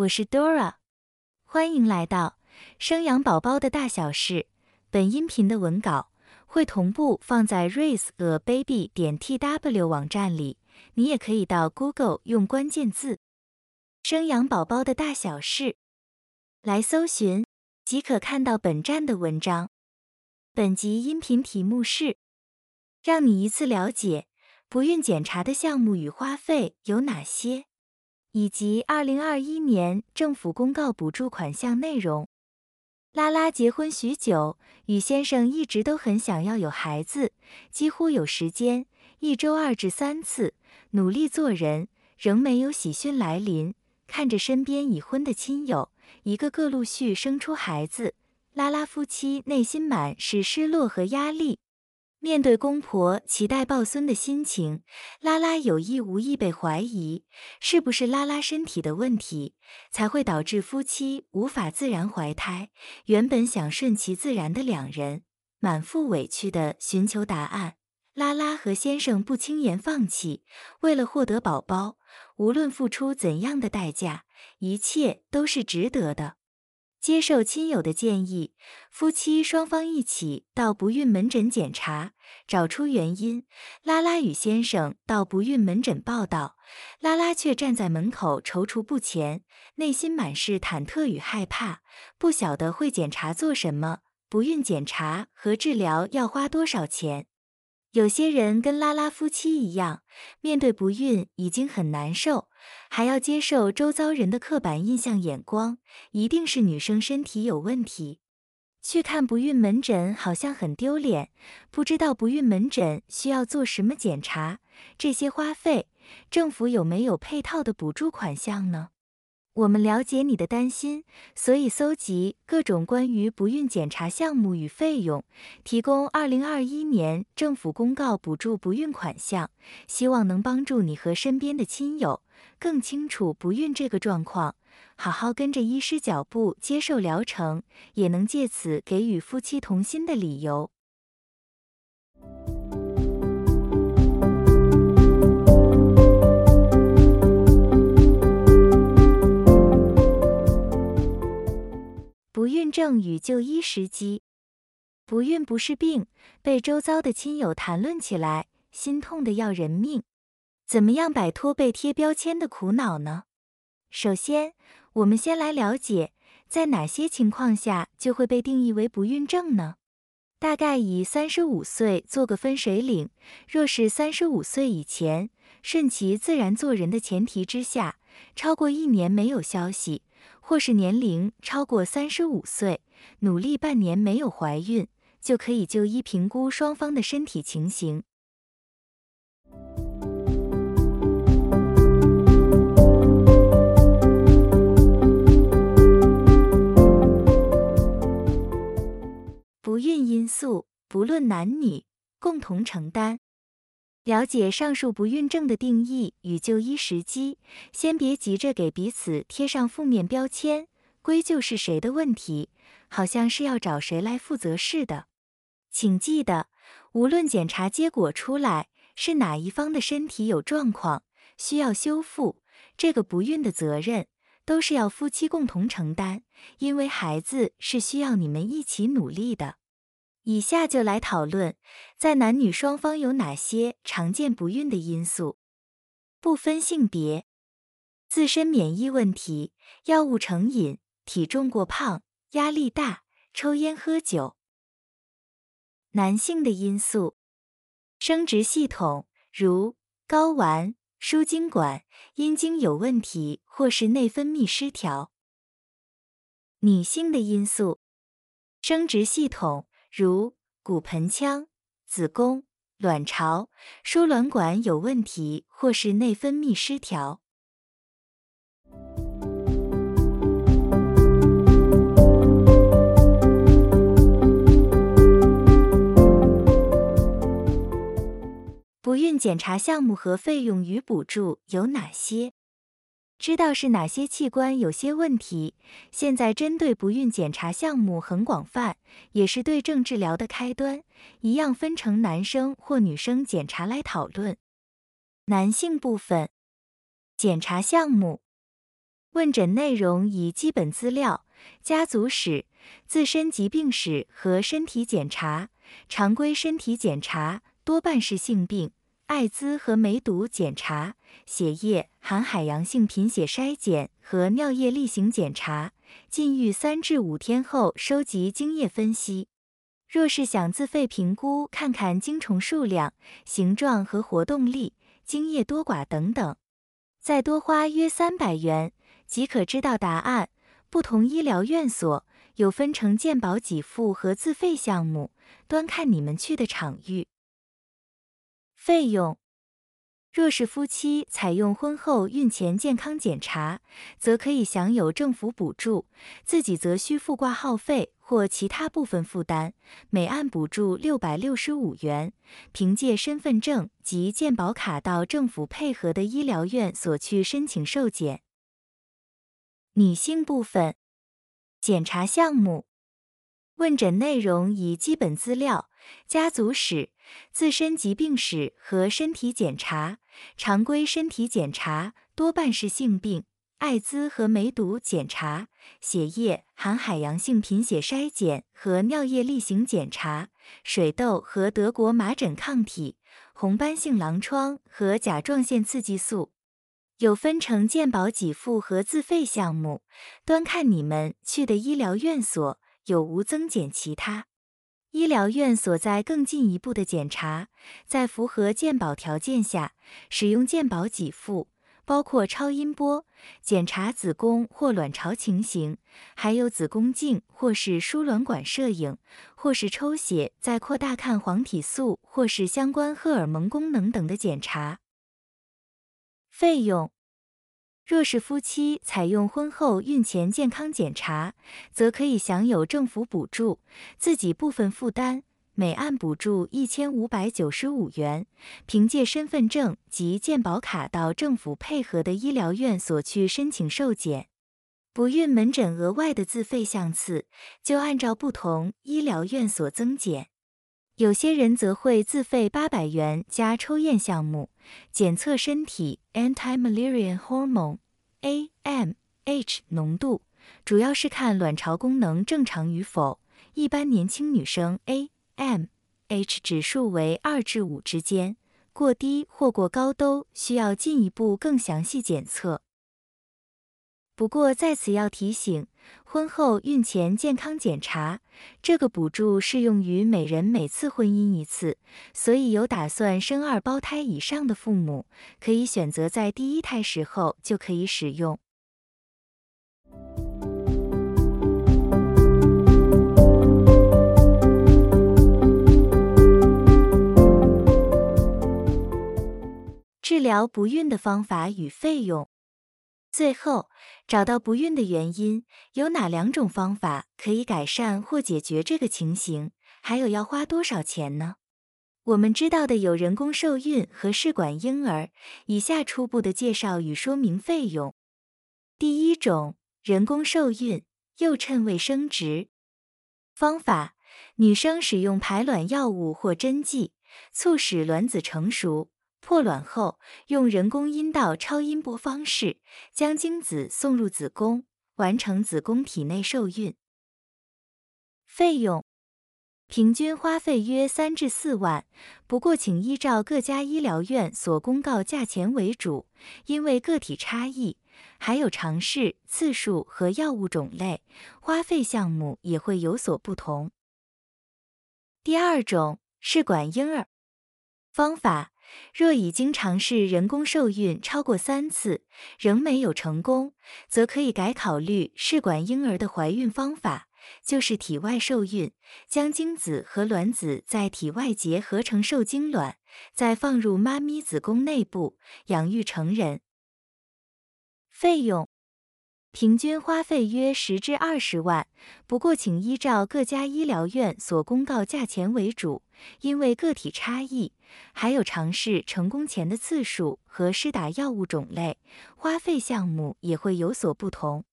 我是 Dora，欢迎来到生养宝宝的大小事。本音频的文稿会同步放在 raiseababy 点 tw 网站里，你也可以到 Google 用关键字“生养宝宝的大小事”来搜寻，即可看到本站的文章。本集音频题目是：让你一次了解不孕检查的项目与花费有哪些。以及二零二一年政府公告补助款项内容。拉拉结婚许久，与先生一直都很想要有孩子，几乎有时间一周二至三次，努力做人，仍没有喜讯来临。看着身边已婚的亲友一个个陆续生出孩子，拉拉夫妻内心满是失落和压力。面对公婆期待抱孙的心情，拉拉有意无意被怀疑，是不是拉拉身体的问题，才会导致夫妻无法自然怀胎？原本想顺其自然的两人，满腹委屈的寻求答案。拉拉和先生不轻言放弃，为了获得宝宝，无论付出怎样的代价，一切都是值得的。接受亲友的建议，夫妻双方一起到不孕门诊检查，找出原因。拉拉与先生到不孕门诊报道，拉拉却站在门口踌躇不前，内心满是忐忑与害怕，不晓得会检查做什么，不孕检查和治疗要花多少钱。有些人跟拉拉夫妻一样，面对不孕已经很难受，还要接受周遭人的刻板印象眼光，一定是女生身体有问题。去看不孕门诊好像很丢脸，不知道不孕门诊需要做什么检查，这些花费，政府有没有配套的补助款项呢？我们了解你的担心，所以搜集各种关于不孕检查项目与费用，提供二零二一年政府公告补助不孕款项，希望能帮助你和身边的亲友更清楚不孕这个状况，好好跟着医师脚步接受疗程，也能借此给予夫妻同心的理由。正与就医时机，不孕不是病，被周遭的亲友谈论起来，心痛的要人命。怎么样摆脱被贴标签的苦恼呢？首先，我们先来了解，在哪些情况下就会被定义为不孕症呢？大概以三十五岁做个分水岭。若是三十五岁以前，顺其自然做人的前提之下，超过一年没有消息。或是年龄超过三十五岁，努力半年没有怀孕，就可以就医评估双方的身体情形。不孕因素不论男女，共同承担。了解上述不孕症的定义与就医时机，先别急着给彼此贴上负面标签，归咎是谁的问题，好像是要找谁来负责似的。请记得，无论检查结果出来是哪一方的身体有状况，需要修复，这个不孕的责任都是要夫妻共同承担，因为孩子是需要你们一起努力的。以下就来讨论，在男女双方有哪些常见不孕的因素，不分性别、自身免疫问题、药物成瘾、体重过胖、压力大、抽烟喝酒。男性的因素，生殖系统如睾丸、输精管、阴茎有问题或是内分泌失调。女性的因素，生殖系统。如骨盆腔、子宫、卵巢、输卵管有问题，或是内分泌失调。不孕检查项目和费用与补助有哪些？知道是哪些器官有些问题？现在针对不孕检查项目很广泛，也是对症治疗的开端。一样分成男生或女生检查来讨论。男性部分检查项目，问诊内容以基本资料、家族史、自身疾病史和身体检查。常规身体检查多半是性病、艾滋和梅毒检查，血液含海洋性贫血筛检和尿液例行检查。禁欲三至五天后收集精液分析。若是想自费评估，看看精虫数量、形状和活动力、精液多寡等等，再多花约三百元即可知道答案。不同医疗院所有分成健保给付和自费项目，端看你们去的场域。费用。若是夫妻采用婚后孕前健康检查，则可以享有政府补助；自己则需付挂号费或其他部分负担，每案补助六百六十五元。凭借身份证及健保卡到政府配合的医疗院所去申请受检。女性部分检查项目。问诊内容以基本资料、家族史、自身疾病史和身体检查。常规身体检查多半是性病、艾滋和梅毒检查，血液含海洋性贫血筛检和尿液例行检查。水痘和德国麻疹抗体、红斑性狼疮和甲状腺刺激素，有分成健保给付和自费项目，端看你们去的医疗院所。有无增减其他医疗院所在更进一步的检查，在符合健保条件下使用健保给付，包括超音波检查子宫或卵巢情形，还有子宫镜或是输卵管摄影，或是抽血再扩大看黄体素或是相关荷尔蒙功能等的检查。费用。若是夫妻采用婚后孕前健康检查，则可以享有政府补助，自己部分负担，每案补助一千五百九十五元。凭借身份证及健保卡到政府配合的医疗院所去申请受检。不孕门诊额外的自费项次，就按照不同医疗院所增减。有些人则会自费八百元加抽验项目，检测身体 antimalarian hormone AMH 浓度，主要是看卵巢功能正常与否。一般年轻女生 AMH 指数为二至五之间，过低或过高都需要进一步更详细检测。不过在此要提醒，婚后孕前健康检查这个补助适用于每人每次婚姻一次，所以有打算生二胞胎以上的父母，可以选择在第一胎时候就可以使用。治疗不孕的方法与费用。最后，找到不孕的原因，有哪两种方法可以改善或解决这个情形？还有要花多少钱呢？我们知道的有人工受孕和试管婴儿。以下初步的介绍与说明费用。第一种，人工受孕，又称卫生殖方法，女生使用排卵药物或针剂，促使卵子成熟。破卵后，用人工阴道超音波方式将精子送入子宫，完成子宫体内受孕。费用平均花费约三至四万，不过请依照各家医疗院所公告价钱为主，因为个体差异，还有尝试次数和药物种类，花费项目也会有所不同。第二种试管婴儿方法。若已经尝试人工受孕超过三次，仍没有成功，则可以改考虑试管婴儿的怀孕方法，就是体外受孕，将精子和卵子在体外结合成受精卵，再放入妈咪子宫内部养育成人。费用。平均花费约十至二十万，不过请依照各家医疗院所公告价钱为主，因为个体差异，还有尝试成功前的次数和施打药物种类，花费项目也会有所不同。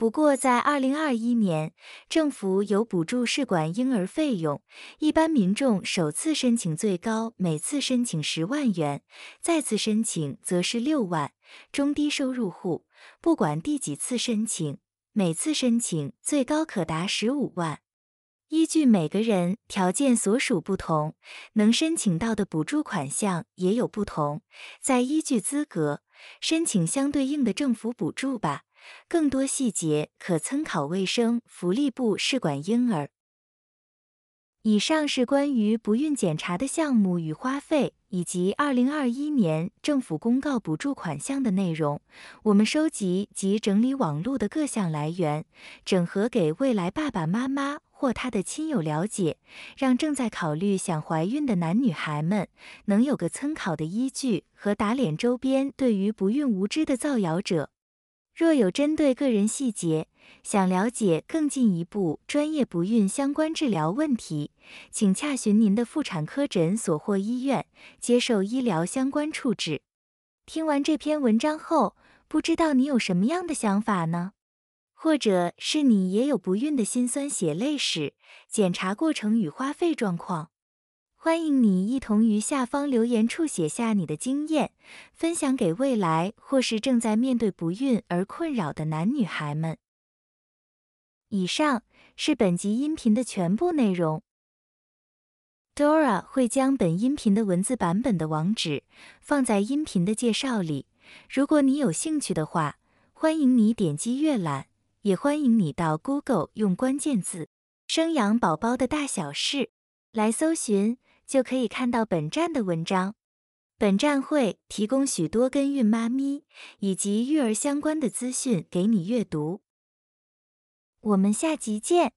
不过，在二零二一年，政府有补助试管婴儿费用，一般民众首次申请最高每次申请十万元，再次申请则是六万。中低收入户不管第几次申请，每次申请最高可达十五万。依据每个人条件所属不同，能申请到的补助款项也有不同，再依据资格申请相对应的政府补助吧。更多细节可参考卫生福利部试管婴儿。以上是关于不孕检查的项目与花费，以及二零二一年政府公告补助款项的内容。我们收集及整理网络的各项来源，整合给未来爸爸妈妈或他的亲友了解，让正在考虑想怀孕的男女孩们能有个参考的依据和打脸周边对于不孕无知的造谣者。若有针对个人细节想了解更进一步专业不孕相关治疗问题，请洽询您的妇产科诊所或医院，接受医疗相关处置。听完这篇文章后，不知道你有什么样的想法呢？或者是你也有不孕的辛酸血泪史、检查过程与花费状况？欢迎你一同于下方留言处写下你的经验，分享给未来或是正在面对不孕而困扰的男女孩们。以上是本集音频的全部内容。Dora 会将本音频的文字版本的网址放在音频的介绍里，如果你有兴趣的话，欢迎你点击阅览，也欢迎你到 Google 用关键字“生养宝宝的大小事”来搜寻。就可以看到本站的文章。本站会提供许多跟孕妈咪以及育儿相关的资讯给你阅读。我们下集见。